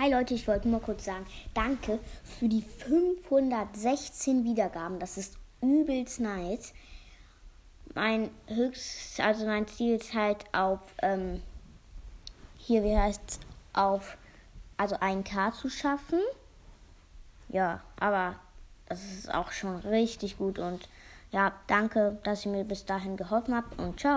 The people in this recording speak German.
Hi Leute, ich wollte nur kurz sagen, danke für die 516 Wiedergaben. Das ist übelst nice. Mein höchst, also mein Ziel ist halt auf, ähm, hier, wie heißt auf, also 1K zu schaffen. Ja, aber das ist auch schon richtig gut und ja, danke, dass ihr mir bis dahin geholfen habt und ciao.